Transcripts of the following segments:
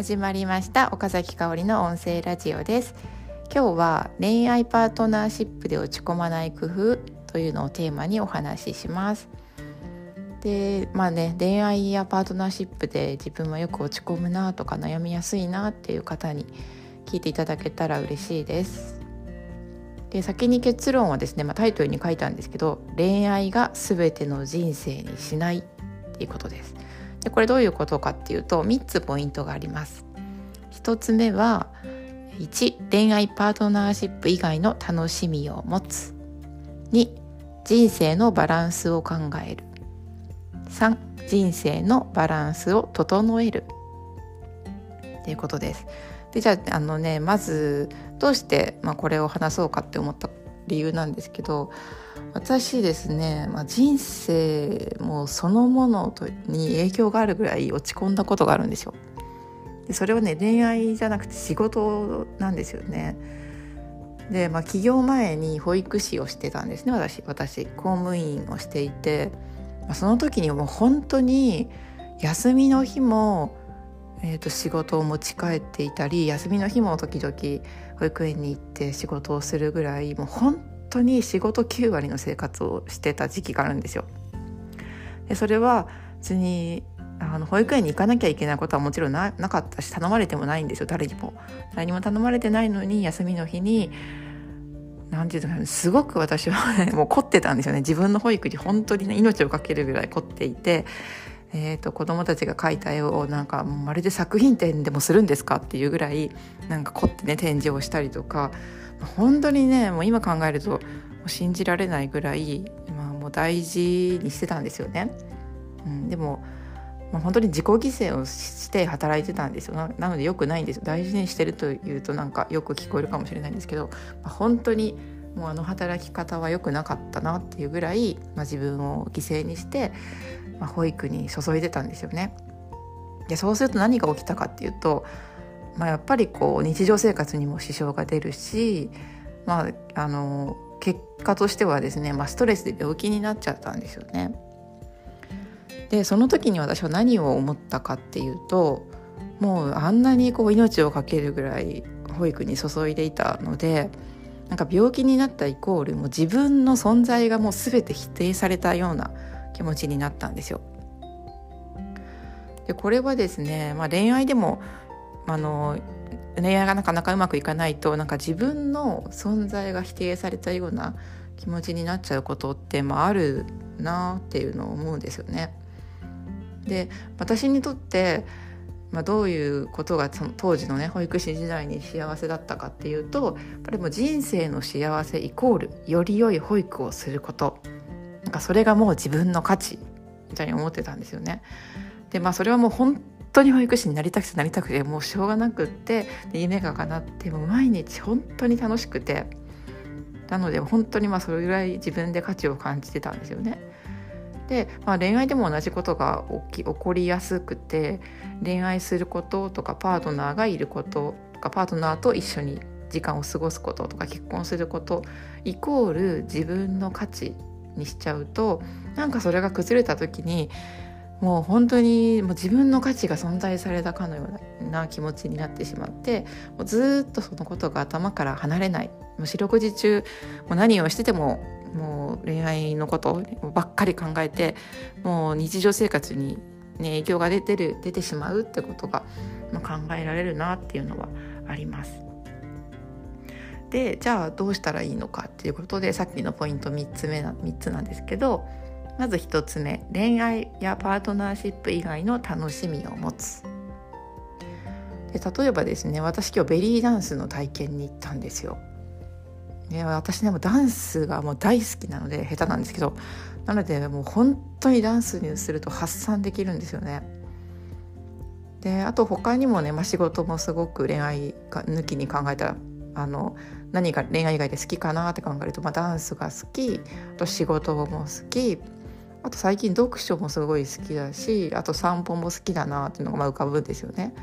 始まりました岡崎香織の音声ラジオです。今日は恋愛パートナーシップで落ち込まない工夫というのをテーマにお話しします。でまあね恋愛やパートナーシップで自分はよく落ち込むなとか悩みやすいなっていう方に聞いていただけたら嬉しいです。で先に結論はですね、まあ、タイトルに書いたんですけど恋愛が全ての人生にしないっていうことです。でこれどういうことかっていうと3つポイントがあります。1つ目は1恋愛パートナーシップ以外の楽しみを持つ。2人生のバランスを考える。3人生のバランスを整える。っていうことです。でじゃああのねまずどうして、まあ、これを話そうかって思った理由なんですけど私ですね、まあ、人生もそのものに影響があるぐらい落ち込んだことがあるんですよ。でそれはね恋愛じゃなくて仕事なんですよね。で、まあ、起業前に保育士をしてたんですね私私公務員をしていて、まあ、その時にもう本当に休みの日も、えー、と仕事を持ち帰っていたり休みの日も時々保育園に行って仕事をするぐらいもう本当に仕事9割の生活をしてた時期があるんですよ。でそれは別にあの保育園に行かなきゃいけないことはもちろんなかったし頼まれてもないんですよ誰にも。誰にも頼まれてないのに休みの日に何て言うのかすごく私は、ね、もう凝ってたんですよね自分の保育に本当にね命を懸けるぐらい凝っていて。えーと、子供たちが描いた絵をなんかまるで作品展でもするんですかっていうぐらいなんか凝ってね展示をしたりとか本当にねもう今考えるともう信じられないぐらい、まあ、もう大事にしてたんですよね。うん、でも、まあ、本当に自己犠牲をして働いてたんですよなのでよくないんですよ大事にしてるというとなんかよく聞こえるかもしれないんですけど、まあ、本当にもうあの働き方は良くなかったなっていうぐらい、まあ、自分を犠牲にして、まあ、保育に注いでたんですよね。でそうすると何が起きたかっていうとまあ、やっぱりこう日常生活にも支障が出るし、まあ、あの結果としてはですね、まあ、ストレスで病気になっちゃったんですよね。でその時に私は何を思ったかっていうともうあんなにこう命を懸けるぐらい保育に注いでいたのでなんか病気になったイコールもう自分の存在がもう全て否定されたような気持ちになったんですよ。でこれはですね、まあ、恋愛でもあの恋愛がなかなかうまくいかないとなんか自分の存在が否定されたような気持ちになっちゃうことって、まあ、あるなっていうのを思うんですよね。で私にとって、まあ、どういうことがその当時のね保育士時代に幸せだったかっていうとやっぱりもう人生の幸せイコールより良い保育をすることなんかそれがもう自分の価値みたいに思ってたんですよね。でまあそれはもう本当に保育士になりたくてなりたくてもうしょうがなくって夢が叶ってもう毎日本当に楽しくてなので本当にまあそれぐらい自分で価値を感じてたんですよね。で、まあ、恋愛でも同じことが起き起こりやすくて恋愛することとかパートナーがいることとかパートナーと一緒に時間を過ごすこととか結婚することイコール自分の価値にしちゃうとなんかそれが崩れた時にもう本当にもう自分の価値が存在されたかのような気持ちになってしまってもうずっとそのことが頭から離れないもう四六時中もう何をしててももう恋愛のことばっかり考えてもう日常生活に、ね、影響が出てる出てしまうってことがまあ考えられるなっていうのはあります。でじゃあどうしたらいいのかっていうことでさっきのポイント3つ目な3つなんですけどまず1つ目恋愛やパートナーシップ以外の楽しみを持つで例えばですね私今日ベリーダンスの体験に行ったんですよ。ね、私ねもダンスがもう大好きなので下手なんですけどなのでもう本当にダンスにすると発散できるんですよね。であと他にもね、まあ、仕事もすごく恋愛抜きに考えたらあの何が恋愛以外で好きかなって考えると、まあ、ダンスが好きあと仕事も好きあと最近読書もすごい好きだしあと散歩も好きだなっていうのがま浮かぶんですよね。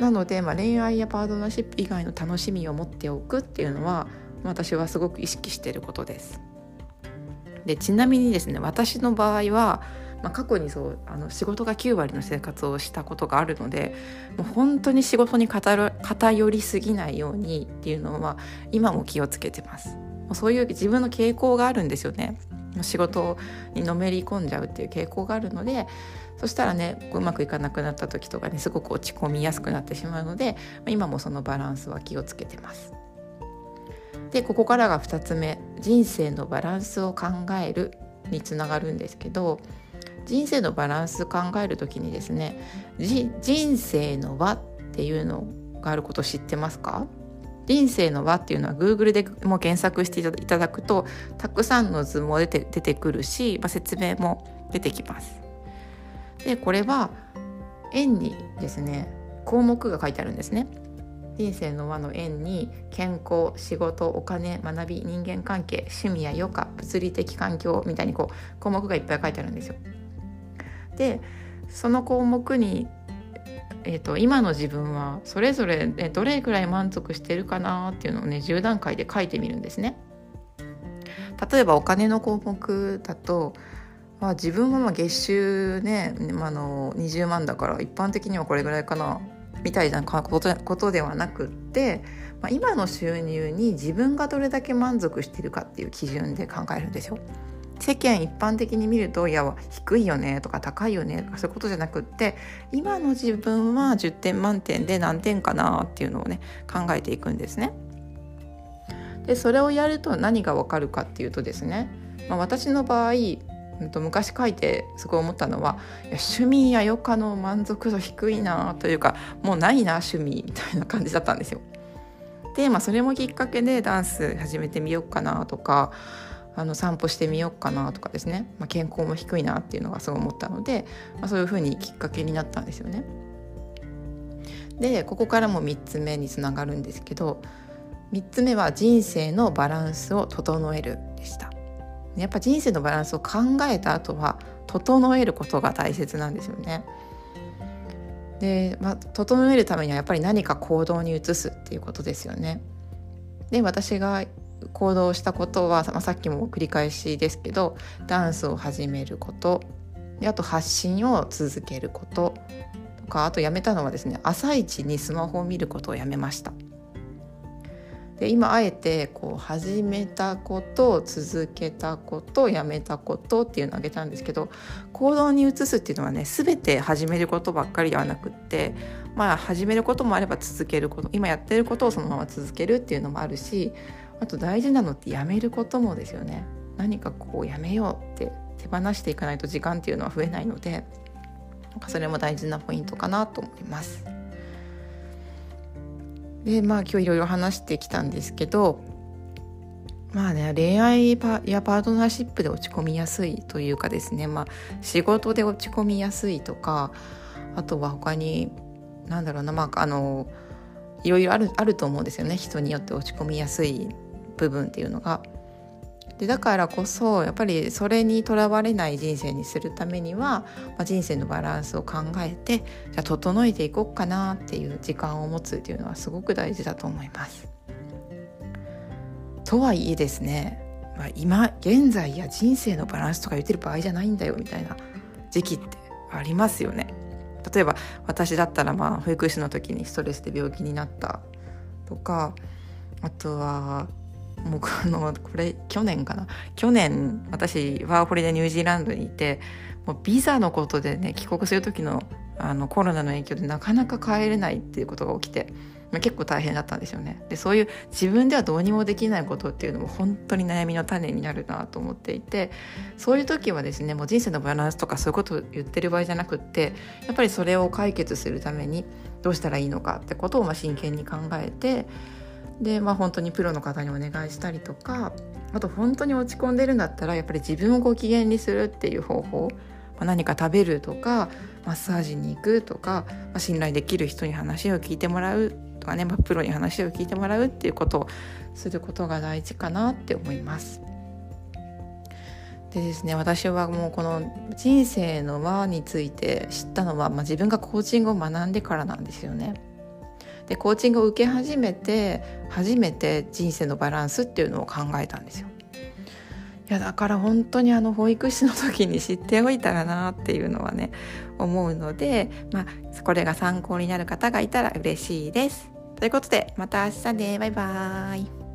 なので、まあ、恋愛やパートナーシップ以外の楽しみを持っておくっていうのは私はすごく意識していることです。でちなみにですね私の場合はまあ、過去にそうあの仕事が9割の生活をしたことがあるのでもう本当に仕事に偏りすぎないようにっていうのは今も気をつけてます。そういう自分の傾向があるんですよね。仕事にのめり込んじゃうっていう傾向があるのでそしたらねうまくいかなくなった時とかねすごく落ち込みやすくなってしまうので今もそのバランスは気をつけてます。でここからが2つ目人生のバランスを考えるにつながるんですけど人生のバランス考える時にですね人生の輪っていうのがあること知ってますか？人生の輪っていうのは Google でも検索していただくとたくさんの図も出て出てくるし、まあ、説明も出てきます。でこれは円にですね項目が書いてあるんですね。人生の輪の円に健康仕事お金学び人間関係趣味や余暇物理的環境みたいにこう項目がいっぱい書いてあるんですよ。でその項目に、えーと、今の自分はそれぞれどれぐらい満足してるかなっていうのをね10段階で書いてみるんですね。例えばお金の項目だとまあ、自分はまあ月収ね、まあ、の20万だから一般的にはこれぐらいかなみたいなことではなくって、まあ、今の収入に自分がどれだけ満足してるかっていう基準で考えるんですよ。世間一般的に見るといや低いよねとか高いよねとかそういうことじゃなくって今の自分は10点満点で何点かなっていうのをね考えていくんですね。でそれをやると何がわかるかっていうとですね、まあ、私の場合と昔書いてすごい思ったのは趣味や余暇の満足度低いなというかもうないな趣味みたいな感じだったんですよ。で、まあ、それもきっかけでダンス始めてみようかなとかあの散歩してみようかなとかですね、まあ、健康も低いなっていうのがすごい思ったので、まあ、そういうふうにきっかけになったんですよね。でここからも3つ目につながるんですけど3つ目は人生のバランスを整えるでした。やっぱ人生のバランスを考えた後は整えることが大切なんですよね。で、まあ、整えるためにはやっぱり何か行動に移すっていうことですよね。で私が行動したことは、まあ、さっきも繰り返しですけどダンスを始めることであと発信を続けることとかあとやめたのはですね朝一にスマホを見ることをやめました。で今あえてこう始めたこと続けたことやめたことっていうのを挙げたんですけど行動に移すっていうのはね全て始めることばっかりではなくってまあ始めることもあれば続けること今やってることをそのまま続けるっていうのもあるしあと大事なのってやめることもですよね。何かこうやめようって手放していかないと時間っていうのは増えないのでなんかそれも大事なポイントかなと思います。でまあ今日いろいろ話してきたんですけどまあね恋愛やパートナーシップで落ち込みやすいというかですね、まあ、仕事で落ち込みやすいとかあとは他に何だろうなまああのいろいろあるあると思うんですよね人によって落ち込みやすい部分っていうのが。でだからこそやっぱりそれにとらわれない人生にするためには、まあ、人生のバランスを考えてじゃあ整えていこうかなっていう時間を持つっていうのはすごく大事だと思います。とはいえですね、まあ、今現在や人生のバランスとか言ってる場合じゃないんだよみたいな時期ってありますよね。例えば私だったらまあ保育士の時にストレスで病気になったとかあとはもうあのこれ去年かな？去年私ワーホリでニュージーランドにいてもうビザのことでね帰国する時のあのコロナの影響でなかなか帰れないっていうことが起きて、まあ、結構大変だったんですよね。でそういう自分ではどうにもできないことっていうのも本当に悩みの種になるなと思っていてそういう時はですねもう人生のバランスとかそういうことを言ってる場合じゃなくってやっぱりそれを解決するためにどうしたらいいのかってことをまあ真剣に考えてでまあ本当にプロの方にお願いしたりとかあと本当に落ち込んでるんだったらやっぱり自分をご機嫌にするっていう方法、まあ、何か食べるとかマッサージに行くとか、まあ、信頼できる人に話を聞いてもらうとかね、まあ、プロに話を聞いてもらうっていうことをすることが大事かなって思います。でですね私はもうこの人生の輪について知ったのは、まあ、自分がコーチングを学んでからなんですよね。でコーチングを受け始めて初めて人生のバランスっていうのを考えたんですよ。いやだから本当にあの保育士の時に知っておいたらなっていうのはね思うので、まあ、これが参考になる方がいたら嬉しいです。ということでまた明日ねバイバーイ。